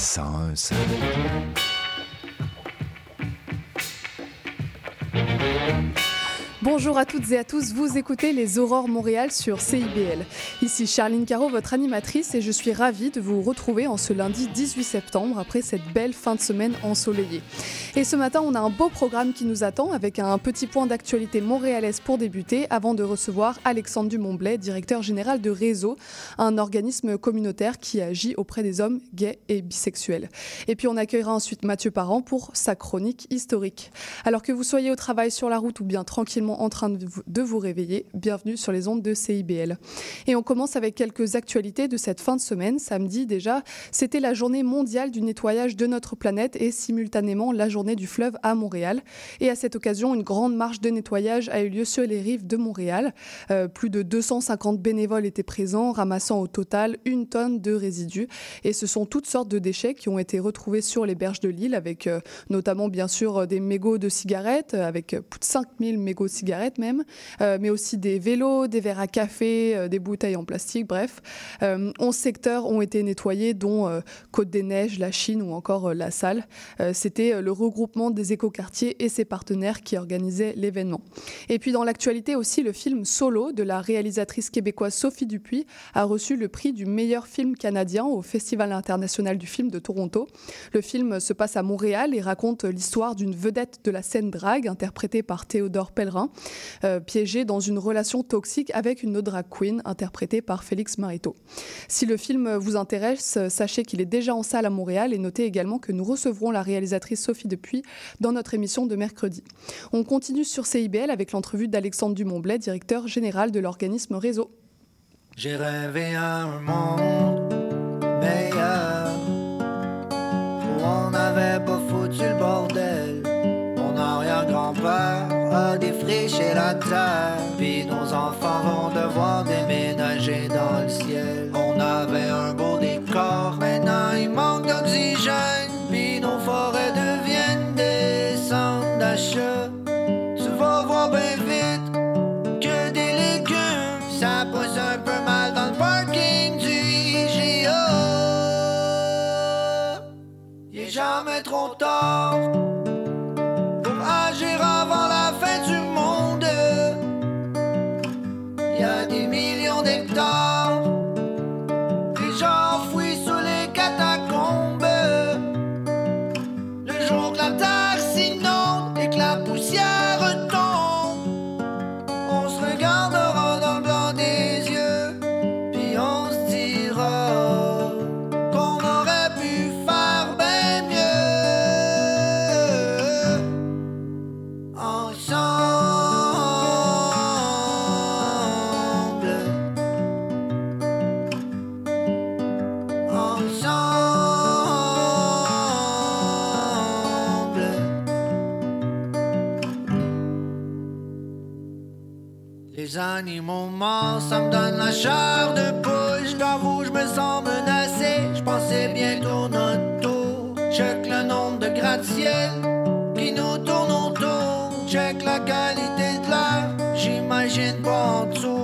101 Bonjour à toutes et à tous, vous écoutez les Aurores Montréal sur CIBL. Ici Charline Caro, votre animatrice, et je suis ravie de vous retrouver en ce lundi 18 septembre après cette belle fin de semaine ensoleillée. Et ce matin, on a un beau programme qui nous attend avec un petit point d'actualité montréalaise pour débuter avant de recevoir Alexandre Dumontblay, directeur général de Réseau, un organisme communautaire qui agit auprès des hommes gays et bisexuels. Et puis on accueillera ensuite Mathieu Parent pour sa chronique historique. Alors que vous soyez au travail sur la route ou bien tranquillement en train de vous, réveiller, bienvenue sur les ondes de CIBL. Et on commence avec quelques actualités de cette fin de semaine. Samedi déjà, c'était la journée mondiale du nettoyage de notre planète et simultanément la journée du fleuve à Montréal. Et à cette occasion, une grande marche de nettoyage a eu lieu sur les rives de Montréal. Euh, plus de 250 bénévoles étaient présents, ramassant au total une tonne de résidus. Et ce sont toutes sortes de déchets qui ont été retrouvés sur les berges de l'île, avec euh, notamment bien sûr des mégots de cigarettes, euh, avec plus de 5000 mégots de cigarettes même, euh, mais aussi des vélos, des verres à café, euh, des bouteilles en plastique, bref. Euh, 11 secteurs ont été nettoyés, dont euh, Côte des Neiges, la Chine ou encore euh, la Salle. Euh, C'était euh, le regroupement des écoquartiers et ses partenaires qui organisaient l'événement. Et puis dans l'actualité aussi, le film Solo de la réalisatrice québécoise Sophie Dupuis a reçu le prix du meilleur film canadien au Festival international du film de Toronto. Le film se passe à Montréal et raconte l'histoire d'une vedette de la scène drague interprétée par Théodore Pellerin, euh, piégé dans une relation toxique avec une drag queen interprétée par Félix Marito. Si le film vous intéresse, sachez qu'il est déjà en salle à Montréal et notez également que nous recevrons la réalisatrice Sophie Dupuis dans notre émission de mercredi. On continue sur CIBL avec l'entrevue d'Alexandre Dumontblay, directeur général de l'organisme Réseau. Défriché la terre, puis nos enfants vont devoir déménager dans le ciel. On avait un beau décor, maintenant il manque d'oxygène, puis nos forêts deviennent des centres d'achat. Tu vas voir bien vite que des légumes. Ça pousse un peu mal dans le parking du IGA. Il est jamais trop tard Les animaux morts, ça me donne la chair de poule. Je t'avoue, je me sens menacé. Je pensais bien tourner autour. Check le nombre de gratte-ciel qui nous tournent autour. Check la qualité de l'air, j'imagine pas en dessous.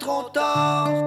Trop tard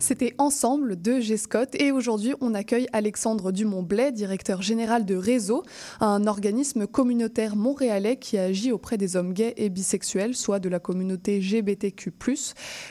écoutez Ensemble de G. Scott et aujourd'hui on accueille Alexandre Dumont-Blais, directeur général de Réseau, un organisme communautaire montréalais qui agit auprès des hommes gays et bisexuels, soit de la communauté GBTQ+.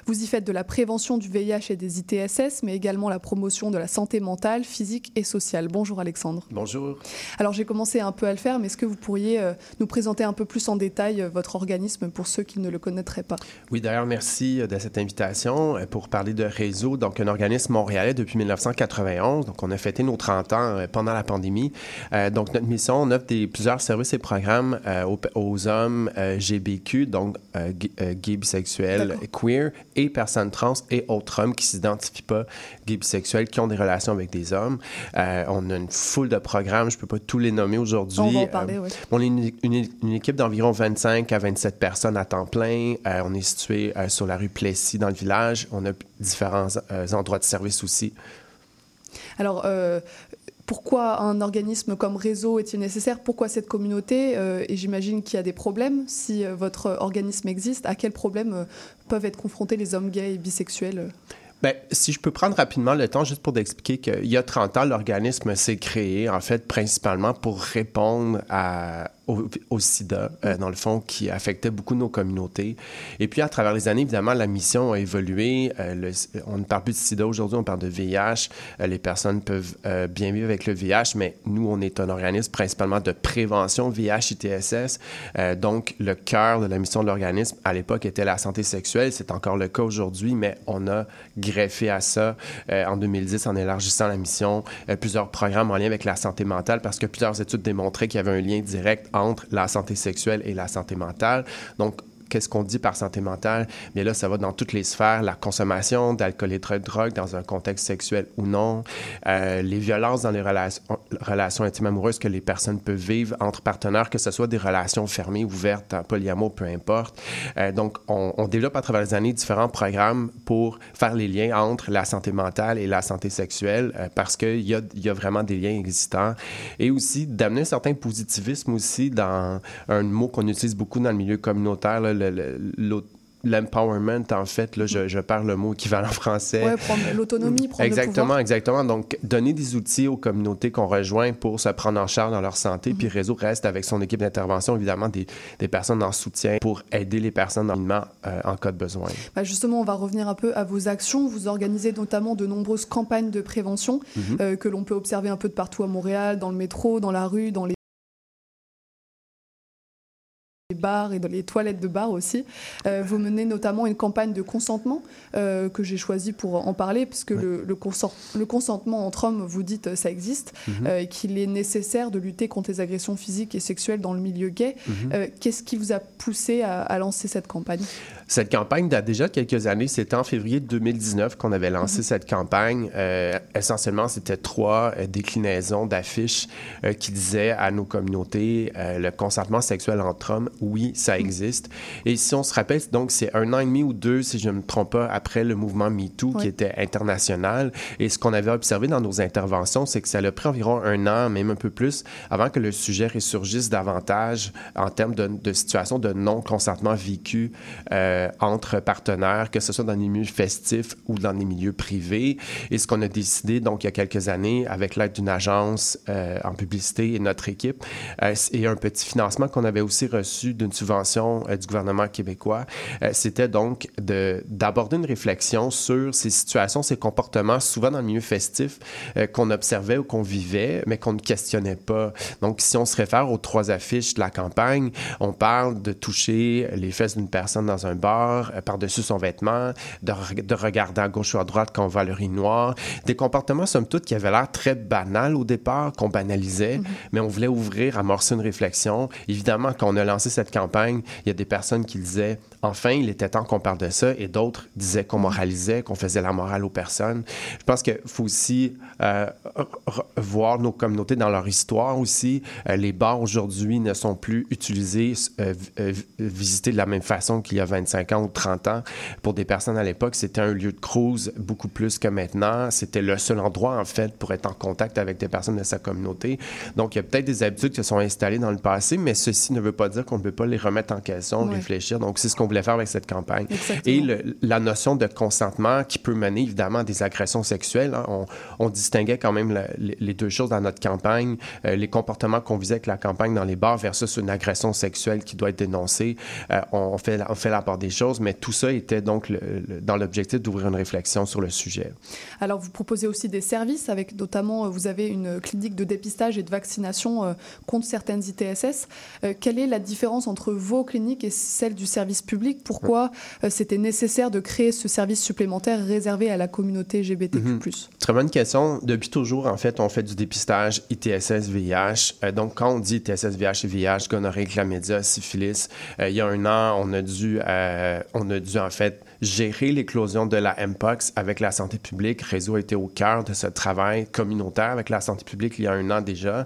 Vous y faites de la prévention du VIH et des ITSS, mais également la promotion de la santé mentale, physique et sociale. Bonjour Alexandre. Bonjour. Alors j'ai commencé un peu à le faire, mais est-ce que vous pourriez euh, nous présenter un peu plus en détail euh, votre organisme pour ceux qui ne le connaîtraient pas? Oui, d'ailleurs, merci euh, de cette invitation pour parler de Réseau, donc un organisme montréalais depuis 1991. Donc, on a fêté nos 30 ans euh, pendant la pandémie. Euh, donc, notre mission, on offre des, plusieurs services et programmes euh, aux, aux, hommes GBQ, donc gay, bisexuels, queer, et personnes trans et autres hommes qui ne s'identifient pas gay, bisexuels, qui ont des relations avec des hommes. on a une foule de programmes, je ne peux pas tous les nommer aujourd'hui. On va en parler, oui. On est une, une, une équipe d'environ 25 à 27 personnes à temps plein. on est situé sur la rue Plessis, dans le village. On a différents euh, endroits de service aussi. Alors, euh, pourquoi un organisme comme Réseau est-il nécessaire? Pourquoi cette communauté? Euh, Et j'imagine qu'il y a des problèmes. Si votre organisme existe, à quels problèmes peuvent être confrontés les hommes gays et bisexuels? Bien, si je peux prendre rapidement le temps juste pour d'expliquer qu'il y a 30 ans, l'organisme s'est créé en fait principalement pour répondre à, au, sida, euh, dans le fond, qui affectait beaucoup nos communautés. Et puis, à travers les années, évidemment, la mission a évolué. Euh, on ne parle plus de sida aujourd'hui, on parle de VIH. Euh, les personnes peuvent bien vivre avec le VIH, mais nous, on est un organisme principalement de prévention VIH-ITSS. donc, le cœur de la mission de l'organisme, à l'époque, était la santé sexuelle. C'est encore le cas aujourd'hui, mais on a greffé à ça en 2010 en élargissant la mission, plusieurs programmes en lien avec la santé mentale, parce que plusieurs études démontraient qu'il y avait un lien direct entre la santé sexuelle et la santé mentale. Donc, qu'est-ce qu'on dit par santé mentale? Mais là, ça va dans toutes les sphères, la consommation d'alcool et de drogue dans un contexte sexuel ou non, euh, les violences dans les relations, intimes amoureuses que les personnes peuvent vivre entre partenaires, que ce soit des relations fermées, ouvertes, en polyamour, peu importe. Euh, donc, on, développe à travers les années différents programmes pour faire les liens entre la santé mentale et la santé sexuelle euh, parce qu'il y a, vraiment des liens existants. Et aussi d'amener un certain positivisme aussi dans un mot qu'on utilise beaucoup dans le milieu communautaire, là, l'empowerment, en fait, là, je, je, perds le mot équivalent français. Oui, prendre l'autonomie, prendre Exactement, le exactement. Donc, donner des outils aux communautés qu'on rejoint pour se prendre en charge dans leur santé. Mm -hmm. Puis, Réseau reste avec son équipe d'intervention, évidemment, des, des, personnes en soutien pour aider les personnes dans euh, en cas de besoin. Bah justement, on va revenir un peu à vos actions. Vous organisez notamment de nombreuses campagnes de prévention mm -hmm. euh, que l'on peut observer un peu de partout à Montréal, dans le métro, dans la rue, dans les bars et dans les toilettes de bar aussi. Euh, vous menez notamment une campagne de consentement euh, que j'ai choisi pour en parler, puisque ouais. le, le, consent le, consentement entre hommes, vous dites, euh, ça existe, mm -hmm. et qu'il est nécessaire de lutter contre les agressions physiques et sexuelles dans le milieu gay. -hmm. Qu'est-ce qui vous a poussé à, à, lancer cette campagne? Cette campagne date déjà de quelques années. C'était en février 2019 qu'on avait lancé -hmm. cette campagne. essentiellement, c'était trois déclinaisons d'affiches qui disaient à nos communautés le consentement sexuel entre hommes oui, ça existe. Et si on se rappelle, donc c'est un an et demi ou deux, si je ne me trompe pas, après le mouvement MeToo oui. qui était international. Et ce qu'on avait observé dans nos interventions, c'est que ça a pris environ un an, même un peu plus, avant que le sujet ressurgisse davantage en termes de, de situation de non-consentement vécu euh, entre partenaires, que ce soit dans les milieux festifs ou dans les milieux privés. Et ce qu'on a décidé, donc, il y a quelques années, avec l'aide d'une agence euh, en publicité et notre équipe, euh, et un petit financement qu'on avait aussi reçu d'une subvention euh, du gouvernement québécois, euh, c'était donc d'aborder une réflexion sur ces situations, ces comportements, souvent dans le milieu festif, euh, qu'on observait ou qu'on vivait, mais qu'on ne questionnait pas. Donc, si on se réfère aux trois affiches de la campagne, on parle de toucher les fesses d'une personne dans un bar, par-dessus son vêtement, de, de, regarder à gauche ou à droite quand on va à l'urinoir, des comportements, somme toute, qui avaient l'air très banals au départ, qu'on banalisait, mm -hmm. mais on voulait ouvrir, amorcer une réflexion. Évidemment, quand on a lancé cette campagne, il y a des personnes qui disaient enfin, il était temps qu'on parle de ça, et d'autres disaient qu'on moralisait, qu'on faisait la morale aux personnes. Je pense qu'il faut aussi euh, voir nos communautés dans leur histoire aussi. Euh, les bars aujourd'hui ne sont plus utilisés, euh, visités de la même façon qu'il y a 25 ans ou 30 ans. Pour des personnes à l'époque, c'était un lieu de cruise beaucoup plus que maintenant. C'était le seul endroit, en fait, pour être en contact avec des personnes de sa communauté. Donc, il y a peut-être des habitudes qui se sont installées dans le passé, mais ceci ne veut pas dire qu'on ne peut pas les remettre en question, Ouais. réfléchir. Donc, c'est ce qu'on voulait faire avec cette campagne. Exactement. Et le- la notion de consentement qui peut mener évidemment à des agressions sexuelles. hein. On, on distinguait quand même la- les, les deux choses dans notre campagne, euh, les comportements qu'on visait avec la campagne dans les bars versus une agression sexuelle qui doit être dénoncée. Euh, on, fait, on fait la part des choses, mais tout ça était donc le- le- dans l'objectif d'ouvrir une réflexion sur le sujet. Alors, vous proposez aussi des services, avec notamment, euh, vous avez une clinique de dépistage et de vaccination contre certaines ITSS. Euh, quelle est la différence entre vos cliniques et celle du service public? Pourquoi euh, c'était nécessaire de créer ce service supplémentaire réservé à la communauté LGBTQ+. Très bonne question. Depuis toujours, en fait, on fait du dépistage ITSS, VIH. Euh, donc, quand on dit ITSS, VIH et VIH, gonorrhée, chlamydia, syphilis, euh, il y a un an, on a dû, euh, on a dû en fait gérer l'éclosion de la Mpox avec la santé publique. Réseau a été au cœur de ce travail communautaire avec la santé publique il y a un an déjà.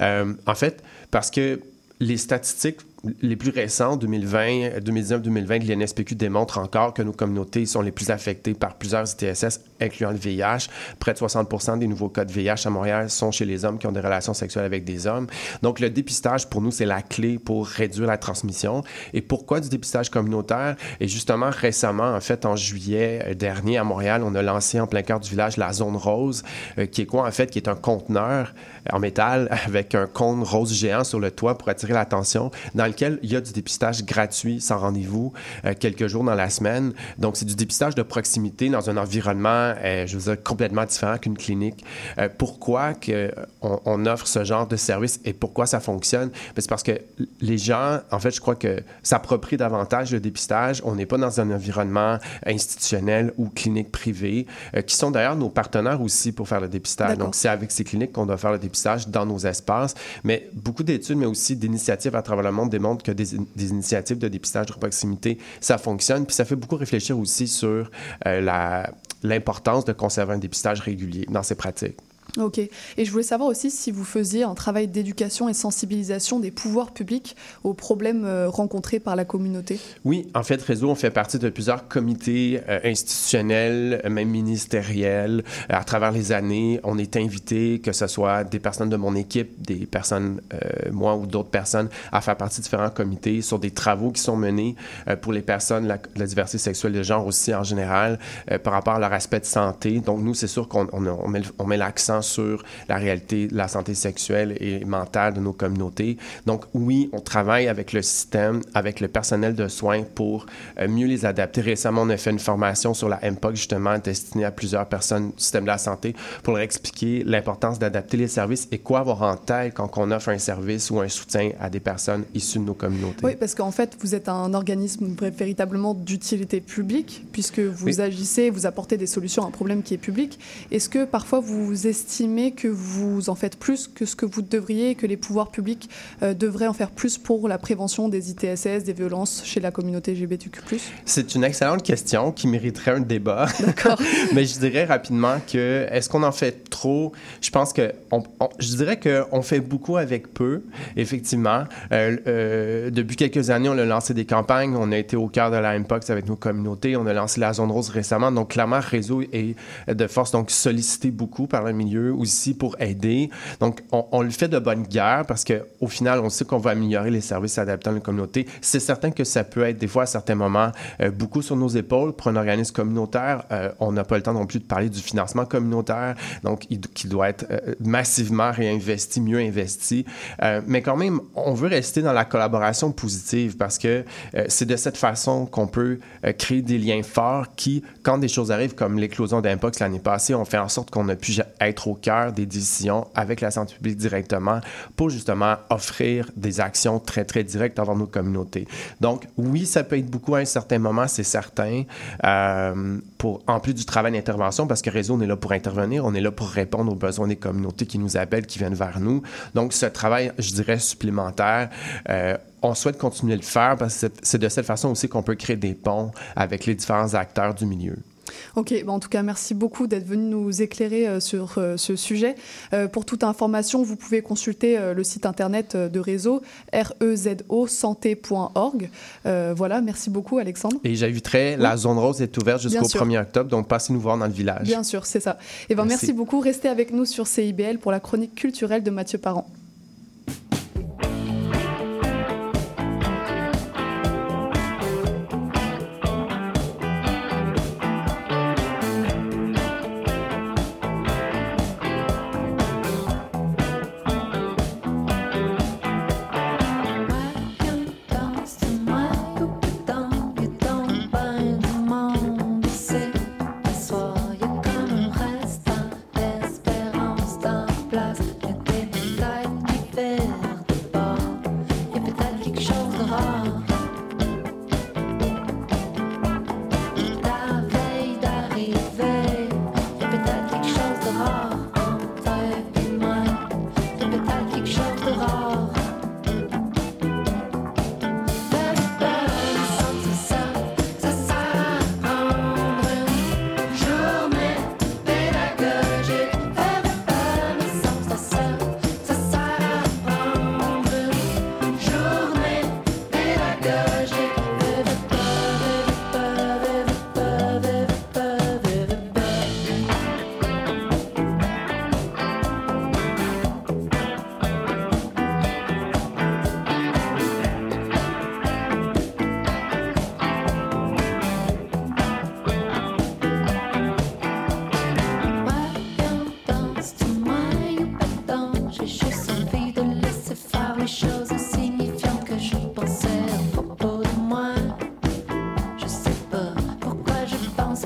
En fait, parce que les statistiques les plus récents, 2020, 2019-2020, de l'INSPQ démontrent encore que nos communautés sont les plus affectées par plusieurs ITSS, incluant le VIH. Près de 60 des nouveaux cas de VIH à Montréal sont chez les hommes qui ont des relations sexuelles avec des hommes. Donc, le dépistage, pour nous, c'est la clé pour réduire la transmission. Et pourquoi du dépistage communautaire? Et justement, récemment, en fait, en juillet euh, dernier, à Montréal, on a lancé en plein cœur du village la zone rose, euh, qui est quoi, en fait, qui est un conteneur en métal avec un cône rose géant sur le toit pour attirer l'attention, dans lequel il y a du dépistage gratuit, sans rendez-vous, euh, quelques jours dans la semaine. Donc, c'est du dépistage de proximité dans un environnement, euh, je veux dire, complètement différent qu'une clinique. Euh, pourquoi que on, on offre ce genre de service et pourquoi ça fonctionne? Ben, c'est parce que les gens, en fait, je crois que s'approprient davantage le dépistage. On n'est pas dans un environnement institutionnel ou clinique privée, qui sont d'ailleurs nos partenaires aussi pour faire le dépistage. Donc, c'est avec ces cliniques qu'on doit faire le dépistage dans nos espaces. Mais beaucoup d'études, mais aussi d'initiatives à travers le monde démontrent que des, initiatives de dépistage de proximité, ça fonctionne. Puis ça fait beaucoup réfléchir aussi sur euh, l'importance de conserver un dépistage régulier dans ces pratiques. Ok. Et je voulais savoir aussi si vous faisiez un travail d'éducation et sensibilisation des pouvoirs publics aux problèmes euh, rencontrés par la communauté. Oui, en fait, Réseau, on fait partie de plusieurs comités euh, institutionnels, même ministériels. À travers les années, on est invité, que ce soit des personnes de mon équipe, des personnes, euh, moi ou d'autres personnes, à faire partie de différents comités sur des travaux qui sont menés pour les personnes, la, diversité sexuelle de genre aussi en général, par rapport à leur aspect de santé. Donc, nous, c'est sûr qu'on met, on met l'accent sur la réalité de la santé sexuelle et mentale de nos communautés. Donc, oui, on travaille avec le système, avec le personnel de soins pour euh, mieux les adapter. Récemment, on a fait une formation sur la MPOC, justement, destinée à plusieurs personnes du système de la santé pour leur expliquer l'importance d'adapter les services et quoi avoir en tête quand on offre un service ou un soutien à des personnes issues de nos communautés. Oui, parce qu'en fait, vous êtes un organisme véritablement d'utilité publique, puisque vous Oui. agissez, vous apportez des solutions à un problème qui est public. Est-ce que parfois vous estimez que vous en faites plus que ce que vous devriez et que les pouvoirs publics euh, devraient en faire plus pour la prévention des ITSS, des violences chez la communauté LGBTQ+. C'est une excellente question qui mériterait un débat. D'accord. Mais je dirais rapidement que est-ce qu'on en fait trop? Je pense que on, on- je dirais que on fait beaucoup avec peu. Effectivement, Euh, euh, depuis quelques années, on a lancé des campagnes. On a été au cœur de la MPOX avec nos communautés. On a lancé la zone rose récemment. Donc clairement, réseau est de force donc sollicité beaucoup par le milieu aussi pour aider. Donc on, le fait de bonne guerre parce que au final, on sait qu'on va améliorer les services adaptés à la communauté. C'est certain que ça peut être des fois à certains moments euh, beaucoup sur nos épaules pour un organisme communautaire. Euh, on n'a pas le temps non plus de parler du financement communautaire, donc il- qui doit être euh, massivement réinvesti, mieux investi. Mais quand même, on veut rester dans la collaboration positive parce que c'est de cette façon qu'on peut créer des liens forts qui, quand des choses arrivent comme l'éclosion d'Impox l'année passée, on fait en sorte qu'on a pu ja- au cœur des décisions avec la santé publique directement pour justement offrir des actions très, très directes envers nos communautés. Donc, oui, ça peut être beaucoup à un certain moment, c'est certain, euh, pour, en plus du travail d'intervention, parce que Réseau, on est là pour intervenir, on est là pour répondre aux besoins des communautés qui nous appellent, qui viennent vers nous. Donc, ce travail, je dirais, supplémentaire, euh, on souhaite continuer de le faire parce que c'est de cette façon aussi qu'on peut créer des ponts avec les différents acteurs du milieu. Ok, bah en tout cas, merci beaucoup d'être venu nous éclairer euh, sur euh, ce sujet. Euh, pour toute information, vous pouvez consulter le site internet de réseau rezo santé.org. Euh, voilà, merci beaucoup Alexandre. Et j'inviterais, la zone rose est ouverte jusqu'au sûr. 1er octobre, donc passez nous voir dans le village. Bien sûr, c'est ça. Et ben merci. Merci. beaucoup. Restez avec nous sur CIBL pour la chronique culturelle de Mathieu Parent.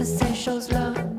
essentials love.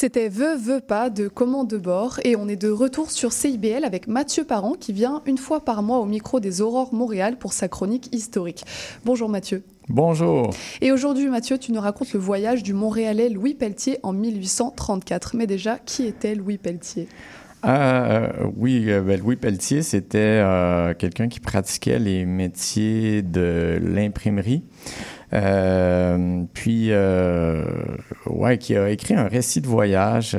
C'était Veux, veux pas de Commande de bord et on est de retour sur CIBL avec Mathieu Parent qui vient une fois par mois au micro des Aurores Montréal pour sa chronique historique. Bonjour Mathieu. Bonjour. Et aujourd'hui Mathieu, tu nous racontes le voyage du Montréalais Louis Pelletier en 1834. Mais déjà, qui était Louis Pelletier? Euh, oui, euh, ben, Louis Pelletier, c'était euh, quelqu'un qui pratiquait les métiers de l'imprimerie. Puis, ouais, qui a écrit un récit de voyage.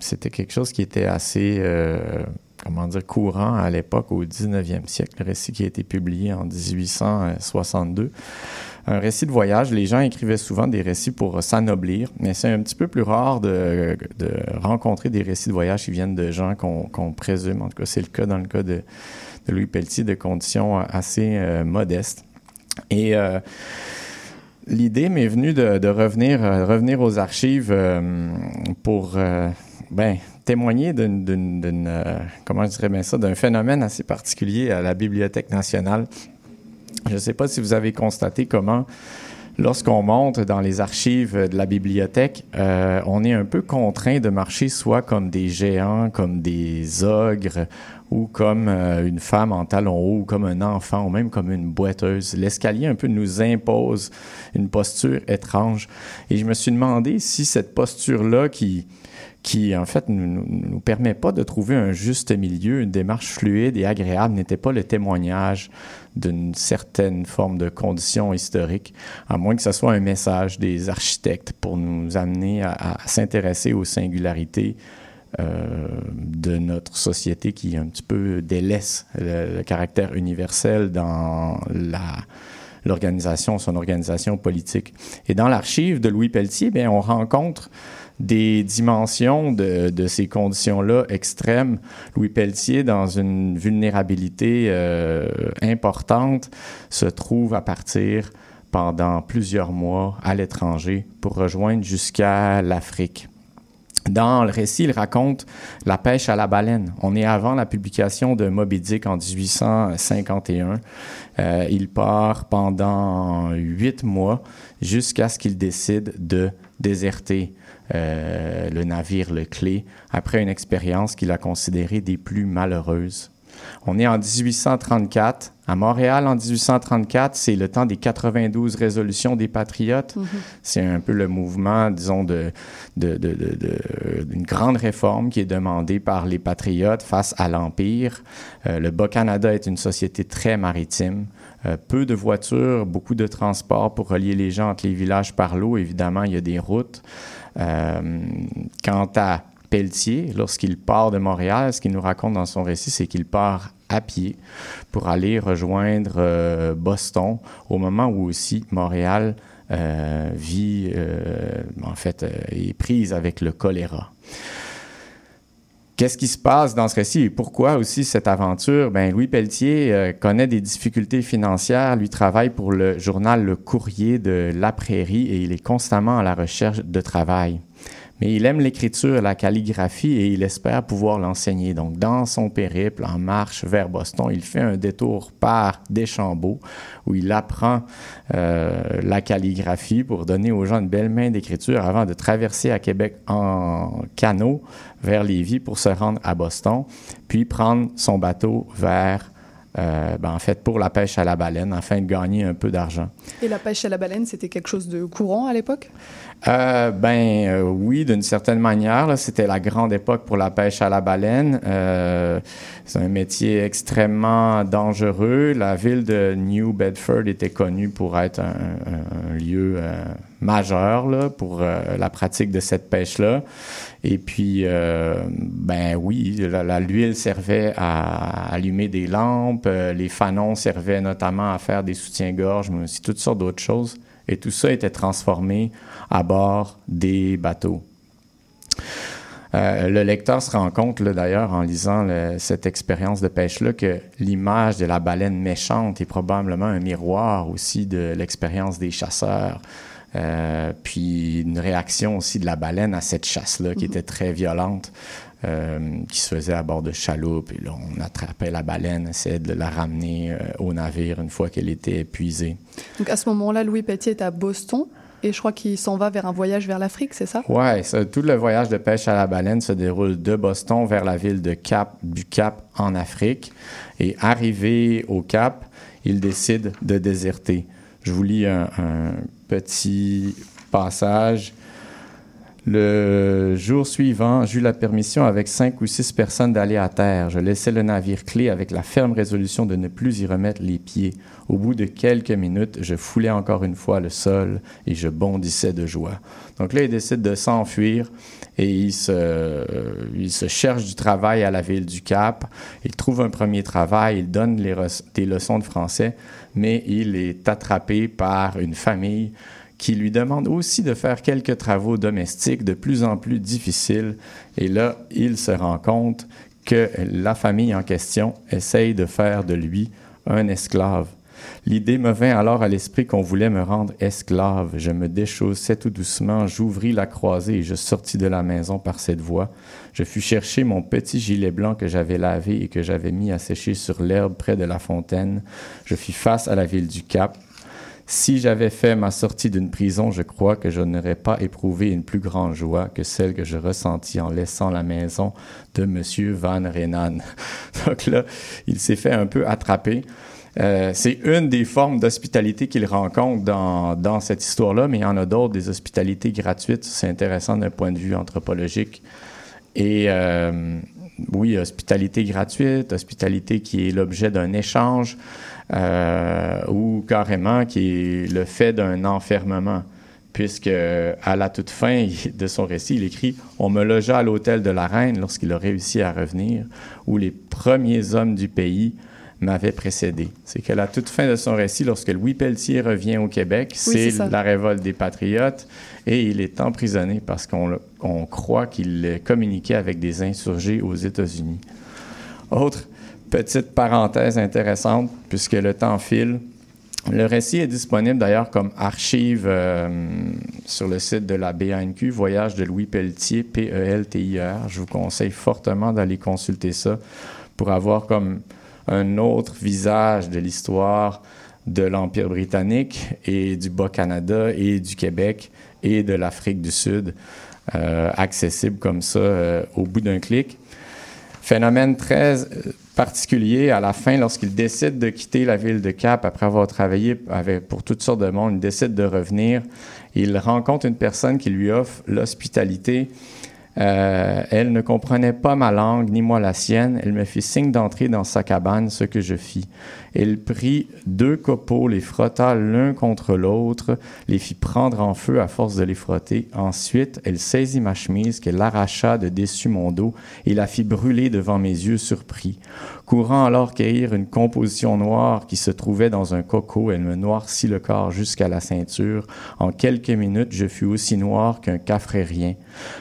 C'était quelque chose qui était assez, comment dire, courant à l'époque, au 19e siècle, le récit qui a été publié en 1862. Un récit de voyage, les gens écrivaient souvent des récits pour s'anoblir, mais c'est un petit peu plus rare de, rencontrer des récits de voyage qui viennent de gens qu'on qu présume, en tout cas c'est le cas dans le cas de, Louis Pelletier, de conditions assez euh, modestes. Et euh, l'idée m'est venue de, revenir, euh, aux archives euh, pour euh, ben, témoigner d'une, euh, comment je bien ça, d'un phénomène assez particulier à la Bibliothèque nationale. Je ne sais pas si vous avez constaté comment, lorsqu'on monte dans les archives de la bibliothèque, euh, on est un peu contraint de marcher soit comme des géants, comme des ogres, ou comme euh, une femme en talons hauts, ou comme un enfant, ou même comme une boiteuse. L'escalier un peu nous impose une posture étrange. Et je me suis demandé si cette posture-là qui qui en fait ne nous, nous, permet pas de trouver un juste milieu, une démarche fluide et agréable, n'était pas le témoignage d'une certaine forme de condition historique, à moins que ce soit un message des architectes pour nous amener à, s'intéresser aux singularités euh, de notre société qui un petit peu délaisse le, caractère universel dans l'organisation, son organisation politique. Et dans l'archive de Louis Pelletier, bien, on rencontre des dimensions de, ces conditions-là extrêmes. Louis Pelletier, dans une vulnérabilité euh, importante, se trouve à partir pendant plusieurs mois à l'étranger pour rejoindre jusqu'à l'Afrique. Dans le récit, il raconte la pêche à la baleine. On est avant la publication de Moby Dick en 1851. Euh, il part pendant huit mois jusqu'à ce qu'il décide de déserter euh, le navire Le Clé après une expérience qu'il a considérée des plus malheureuses. On est en 1834. À Montréal, en 1834, c'est le temps des 92 résolutions des Patriotes. Mm -hmm. C'est un peu le mouvement, disons, de, de, de, de, d'une grande réforme qui est demandée par les Patriotes face à l'Empire. Euh, le Bas-Canada est une société très maritime. Euh, peu de voitures, beaucoup de transports pour relier les gens entre les villages par l'eau. Évidemment, il y a des routes. Euh, quant à Pelletier, lorsqu'il part de Montréal, ce qu'il nous raconte dans son récit, c'est qu'il part à pied pour aller rejoindre euh, Boston au moment où aussi Montréal euh, vit, en fait, est prise avec le choléra. Qu'est-ce qui se passe dans ce récit et pourquoi aussi cette aventure? Ben, Louis Pelletier euh, connaît des difficultés financières. Lui travaille pour le journal Le Courrier de La Prairie et il est constamment à la recherche de travail. Mais il aime l'écriture, la calligraphie et il espère pouvoir l'enseigner. Donc, dans son périple en marche vers Boston, il fait un détour par Deschambault où il apprend euh, la calligraphie pour donner aux gens une belle main d'écriture avant de traverser à Québec en canot vers Lévis pour se rendre à Boston, puis prendre son bateau vers euh, ben en fait, pour la pêche à la baleine, afin de gagner un peu d'argent. Et la pêche à la baleine, c'était quelque chose de courant à l'époque? Euh, ben euh, oui, d'une certaine manière. C'était la grande époque pour la pêche à la baleine. Euh, c'est un métier extrêmement dangereux. La ville de New Bedford était connue pour être un, lieu majeur là, pour la pratique de cette pêche-là. Et puis, ben oui, l'huile servait à allumer des lampes. les fanons servaient notamment à faire des soutiens-gorge, mais aussi toutes sortes d'autres choses. Et tout ça était transformé à bord des bateaux. Euh, le lecteur se rend compte, d'ailleurs, en lisant le, cette expérience de pêche-là, que l'image de la baleine méchante est probablement un miroir aussi de l'expérience des chasseurs. Euh, puis une réaction aussi de la baleine à cette chasse-là, qui -hmm. était très violente, qui se faisait à bord de chaloupes. Et là, on attrapait la baleine, essayait de la ramener euh, au navire une fois qu'elle était épuisée. Donc à ce moment-là, Louis Pelletier est à Boston. et je crois qu'il s'en va vers un voyage vers l'Afrique, c'est ça? Oui, tout le voyage de pêche à la baleine se déroule de Boston vers la ville de Cap, du Cap en Afrique. Et arrivé au Cap, il décide de déserter. Je vous lis un, un petit passage le jour suivant, j'eus la permission avec cinq ou six personnes d'aller à terre. Je laissai le navire clé avec la ferme résolution de ne plus y remettre les pieds. Au bout de quelques minutes, je foulais encore une fois le sol et je bondissais de joie. Donc là, il décide de s'enfuir et il se, il se cherche du travail à la ville du Cap. Il trouve un premier travail, il donne des leçons de français, mais il est attrapé par une famille qui lui demande aussi de faire quelques travaux domestiques de plus en plus difficiles. Et là, il se rend compte que la famille en question essaye de faire de lui un esclave. L'idée me vint alors à l'esprit qu'on voulait me rendre esclave. Je me déchaussais tout doucement, j'ouvris la croisée et je sortis de la maison par cette voie. Je fus chercher mon petit gilet blanc que j'avais lavé et que j'avais mis à sécher sur l'herbe près de la fontaine. Je fis face à la ville du Cap. Si j'avais fait ma sortie d'une prison, je crois que je n'aurais pas éprouvé une plus grande joie que celle que je ressentis en laissant la maison de M. Van Renan. Donc là, il s'est fait un peu attraper. Euh, c'est une des formes d'hospitalité qu'il rencontre dans, dans cette histoire-là, mais il y en a d'autres, des hospitalités gratuites. C'est intéressant d'un point de vue anthropologique. Et euh, oui, hospitalité gratuite, hospitalité qui est l'objet d'un échange ou carrément qui est le fait d'un enfermement, puisque à la toute fin de son récit, il écrit On me logea à l'hôtel de la reine lorsqu'il a réussi à revenir, où les premiers hommes du pays m'avaient précédé. C'est qu'à la toute fin de son récit, lorsque Louis Pelletier revient au Québec, c'est la révolte des patriotes et il est emprisonné parce qu'on croit qu'il communiquait avec des insurgés aux États-Unis. Autre petite parenthèse intéressante, puisque le temps file. Le récit est disponible d'ailleurs comme archive euh, sur le site de la BANQ, Voyage de Louis Pelletier, P-E-L-T-I-R. Je vous conseille fortement d'aller consulter ça pour avoir comme un autre visage de l'histoire de l'Empire britannique et du Bas-Canada et du Québec et de l'Afrique du Sud, euh, accessible comme ça euh, au bout d'un clic. Phénomène très particulier à la fin, lorsqu'il décide de quitter la ville de Cap après avoir travaillé avec, pour toutes sortes de monde, il décide de revenir. Il rencontre une personne qui lui offre l'hospitalité euh, elle ne comprenait pas ma langue, ni moi la sienne. Elle me fit signe d'entrer dans sa cabane, ce que je fis. Elle prit deux copeaux, les frotta l'un contre l'autre, les fit prendre en feu à force de les frotter. Ensuite, elle saisit ma chemise, qu'elle arracha de dessus mon dos, et la fit brûler devant mes yeux surpris. Courant alors cueillir une composition noire qui se trouvait dans un coco, elle me noircit le corps jusqu'à la ceinture. En quelques minutes, je fus aussi noir qu'un cafrérien.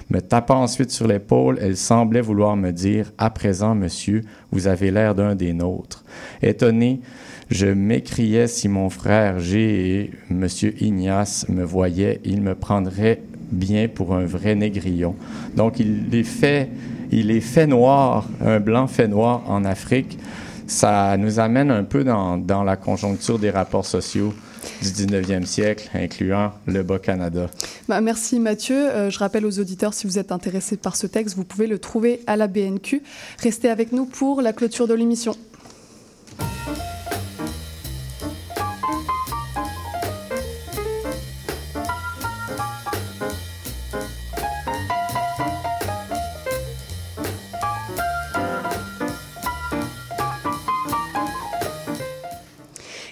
Me tapant ensuite sur l'épaule, elle semblait vouloir me dire À présent, monsieur, vous avez l'air d'un des nôtres. Étonné, je m'écriais si mon frère G et monsieur Ignace me voyaient, ils me prendraient bien pour un vrai négrillon. Donc, il est fait, il est fait noir, un blanc fait noir en Afrique. Ça nous amène un peu dans la conjoncture des rapports sociaux du 19e siècle, incluant le Bas-Canada. Bah, merci Mathieu. Euh, je rappelle aux auditeurs, si vous êtes intéressés par ce texte, vous pouvez le trouver à la BNQ. Restez avec nous pour la clôture de l'émission.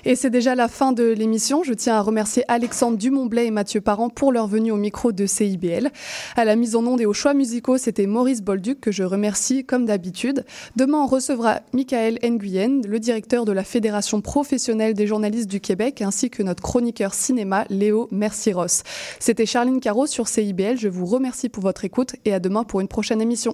Et c'est déjà la fin de l'émission. Je tiens à remercier Alexandre Dumontblay et Mathieu Parent pour leur venue au micro de CIBL. À la mise en onde et aux choix musicaux, c'était Maurice Bolduc que je remercie comme d'habitude. Demain, on recevra Michael Nguyen, le directeur de la Fédération professionnelle des journalistes du Québec, ainsi que notre chroniqueur cinéma Léo Merciros. C'était Charline Caro sur CIBL. Je vous remercie pour votre écoute et à demain pour une prochaine émission.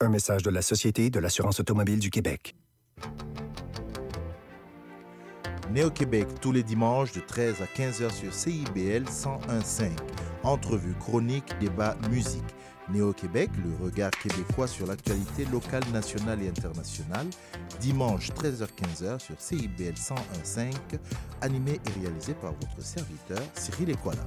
Un message de la Société de l'assurance automobile du Québec. Néo-Québec tous les dimanches de 13 à 15h sur CIBL 101.5. Entrevue, chronique, débat, musique. Néo-Québec, le regard québécois sur l'actualité locale, nationale et internationale. Dimanche 13h-15h sur CIBL 101.5. Animé et réalisé par votre serviteur Cyril Equala.